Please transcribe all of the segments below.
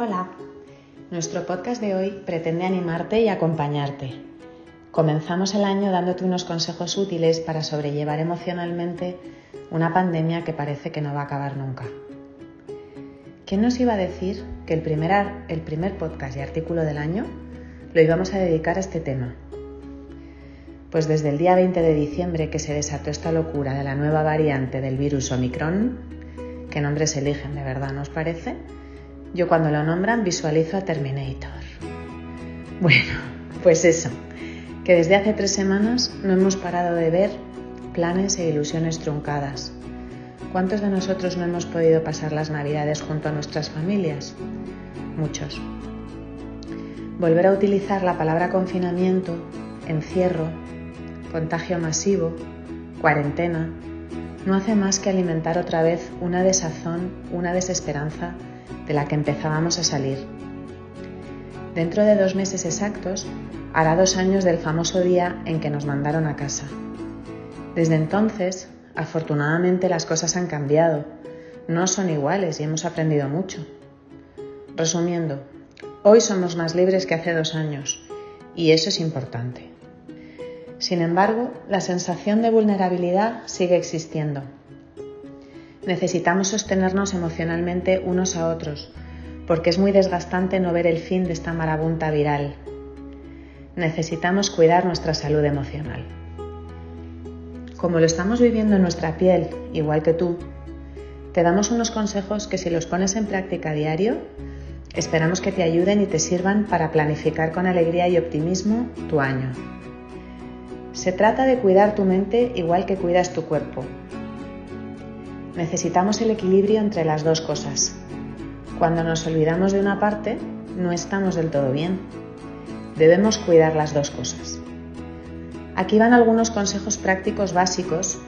Hola, nuestro podcast de hoy pretende animarte y acompañarte. Comenzamos el año dándote unos consejos útiles para sobrellevar emocionalmente una pandemia que parece que no va a acabar nunca. ¿Quién nos iba a decir que el primer, el primer podcast y artículo del año lo íbamos a dedicar a este tema? Pues desde el día 20 de diciembre que se desató esta locura de la nueva variante del virus Omicron, que nombres eligen de verdad, ¿nos parece? Yo cuando lo nombran visualizo a Terminator. Bueno, pues eso, que desde hace tres semanas no hemos parado de ver planes e ilusiones truncadas. ¿Cuántos de nosotros no hemos podido pasar las navidades junto a nuestras familias? Muchos. Volver a utilizar la palabra confinamiento, encierro, contagio masivo, cuarentena, no hace más que alimentar otra vez una desazón, una desesperanza de la que empezábamos a salir. Dentro de dos meses exactos, hará dos años del famoso día en que nos mandaron a casa. Desde entonces, afortunadamente las cosas han cambiado, no son iguales y hemos aprendido mucho. Resumiendo, hoy somos más libres que hace dos años y eso es importante. Sin embargo, la sensación de vulnerabilidad sigue existiendo necesitamos sostenernos emocionalmente unos a otros, porque es muy desgastante no ver el fin de esta marabunta viral. Necesitamos cuidar nuestra salud emocional. Como lo estamos viviendo en nuestra piel, igual que tú, te damos unos consejos que si los pones en práctica a diario, esperamos que te ayuden y te sirvan para planificar con alegría y optimismo tu año. Se trata de cuidar tu mente igual que cuidas tu cuerpo, Necesitamos el equilibrio entre las dos cosas. Cuando nos olvidamos de una parte, no estamos del todo bien. Debemos cuidar las dos cosas. Aquí van algunos consejos prácticos básicos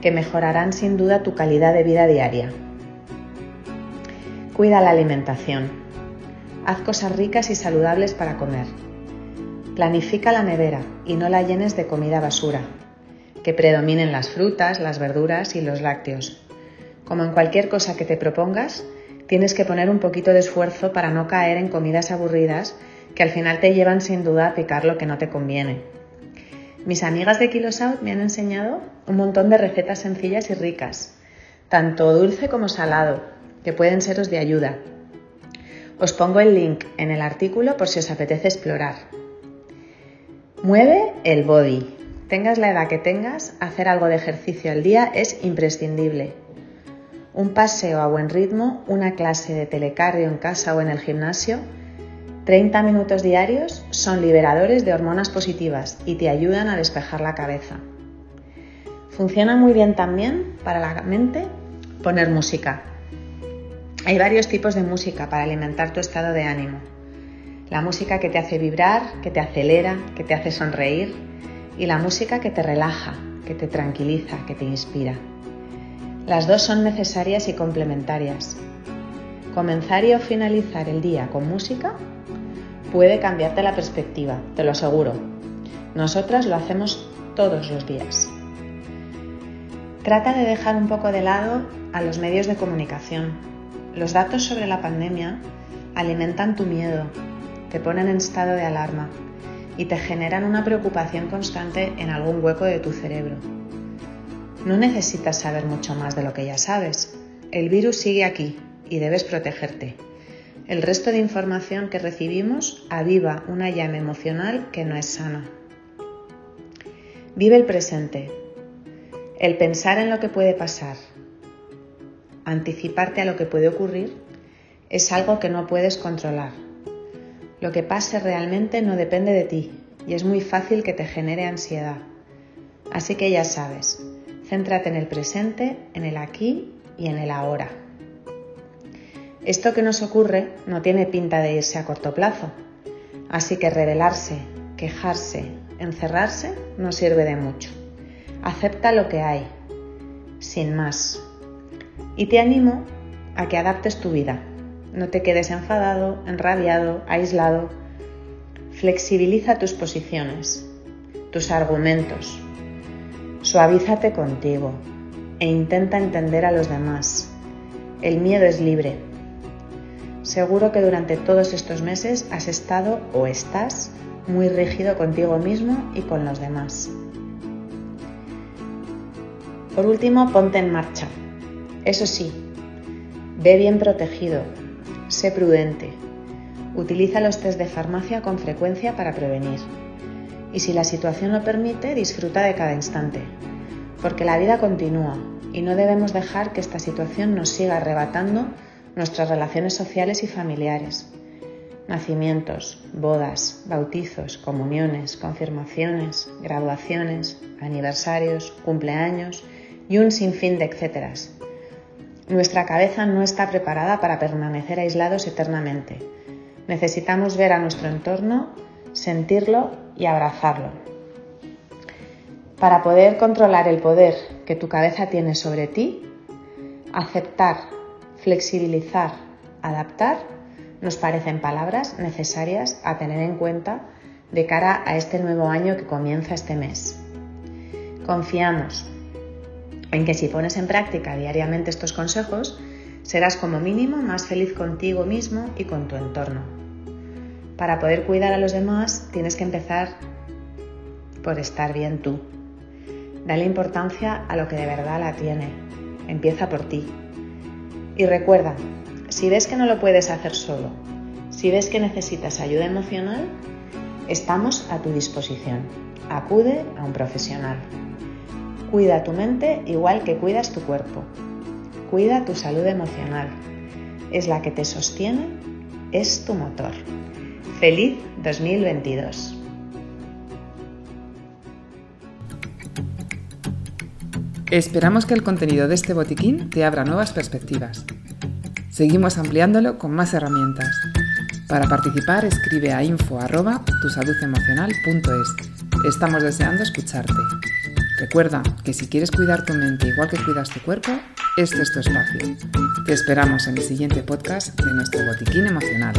que mejorarán sin duda tu calidad de vida diaria. Cuida la alimentación. Haz cosas ricas y saludables para comer. Planifica la nevera y no la llenes de comida basura. Que predominen las frutas, las verduras y los lácteos. Como en cualquier cosa que te propongas, tienes que poner un poquito de esfuerzo para no caer en comidas aburridas que al final te llevan sin duda a picar lo que no te conviene. Mis amigas de Kilosout me han enseñado un montón de recetas sencillas y ricas, tanto dulce como salado, que pueden seros de ayuda. Os pongo el link en el artículo por si os apetece explorar. Mueve el body. Tengas la edad que tengas, hacer algo de ejercicio al día es imprescindible. Un paseo a buen ritmo, una clase de telecardio en casa o en el gimnasio, 30 minutos diarios son liberadores de hormonas positivas y te ayudan a despejar la cabeza. Funciona muy bien también para la mente poner música. Hay varios tipos de música para alimentar tu estado de ánimo. La música que te hace vibrar, que te acelera, que te hace sonreír y la música que te relaja, que te tranquiliza, que te inspira. Las dos son necesarias y complementarias. Comenzar y o finalizar el día con música puede cambiarte la perspectiva, te lo aseguro. Nosotras lo hacemos todos los días. Trata de dejar un poco de lado a los medios de comunicación. Los datos sobre la pandemia alimentan tu miedo, te ponen en estado de alarma y te generan una preocupación constante en algún hueco de tu cerebro. No necesitas saber mucho más de lo que ya sabes. El virus sigue aquí y debes protegerte. El resto de información que recibimos aviva una llama emocional que no es sana. Vive el presente. El pensar en lo que puede pasar, anticiparte a lo que puede ocurrir, es algo que no puedes controlar. Lo que pase realmente no depende de ti y es muy fácil que te genere ansiedad. Así que ya sabes, Céntrate en el presente, en el aquí y en el ahora. Esto que nos ocurre no tiene pinta de irse a corto plazo, así que rebelarse, quejarse, encerrarse no sirve de mucho. Acepta lo que hay, sin más. Y te animo a que adaptes tu vida. No te quedes enfadado, enrabiado, aislado. Flexibiliza tus posiciones, tus argumentos. Suavízate contigo e intenta entender a los demás. El miedo es libre. Seguro que durante todos estos meses has estado o estás muy rígido contigo mismo y con los demás. Por último, ponte en marcha. Eso sí, ve bien protegido, sé prudente, utiliza los test de farmacia con frecuencia para prevenir. Y si la situación lo permite, disfruta de cada instante, porque la vida continúa y no debemos dejar que esta situación nos siga arrebatando nuestras relaciones sociales y familiares. Nacimientos, bodas, bautizos, comuniones, confirmaciones, graduaciones, aniversarios, cumpleaños y un sinfín de etcéteras. Nuestra cabeza no está preparada para permanecer aislados eternamente. Necesitamos ver a nuestro entorno, sentirlo y abrazarlo. Para poder controlar el poder que tu cabeza tiene sobre ti, aceptar, flexibilizar, adaptar, nos parecen palabras necesarias a tener en cuenta de cara a este nuevo año que comienza este mes. Confiamos, en que si pones en práctica diariamente estos consejos, serás como mínimo más feliz contigo mismo y con tu entorno. Para poder cuidar a los demás tienes que empezar por estar bien tú. Dale importancia a lo que de verdad la tiene. Empieza por ti. Y recuerda, si ves que no lo puedes hacer solo, si ves que necesitas ayuda emocional, estamos a tu disposición. Acude a un profesional. Cuida tu mente igual que cuidas tu cuerpo. Cuida tu salud emocional. Es la que te sostiene, es tu motor. Feliz 2022. Esperamos que el contenido de este botiquín te abra nuevas perspectivas. Seguimos ampliándolo con más herramientas. Para participar escribe a info@tusaludemocional.es. Estamos deseando escucharte. Recuerda que si quieres cuidar tu mente igual que cuidas tu cuerpo, este es tu espacio. Te esperamos en el siguiente podcast de nuestro botiquín emocional.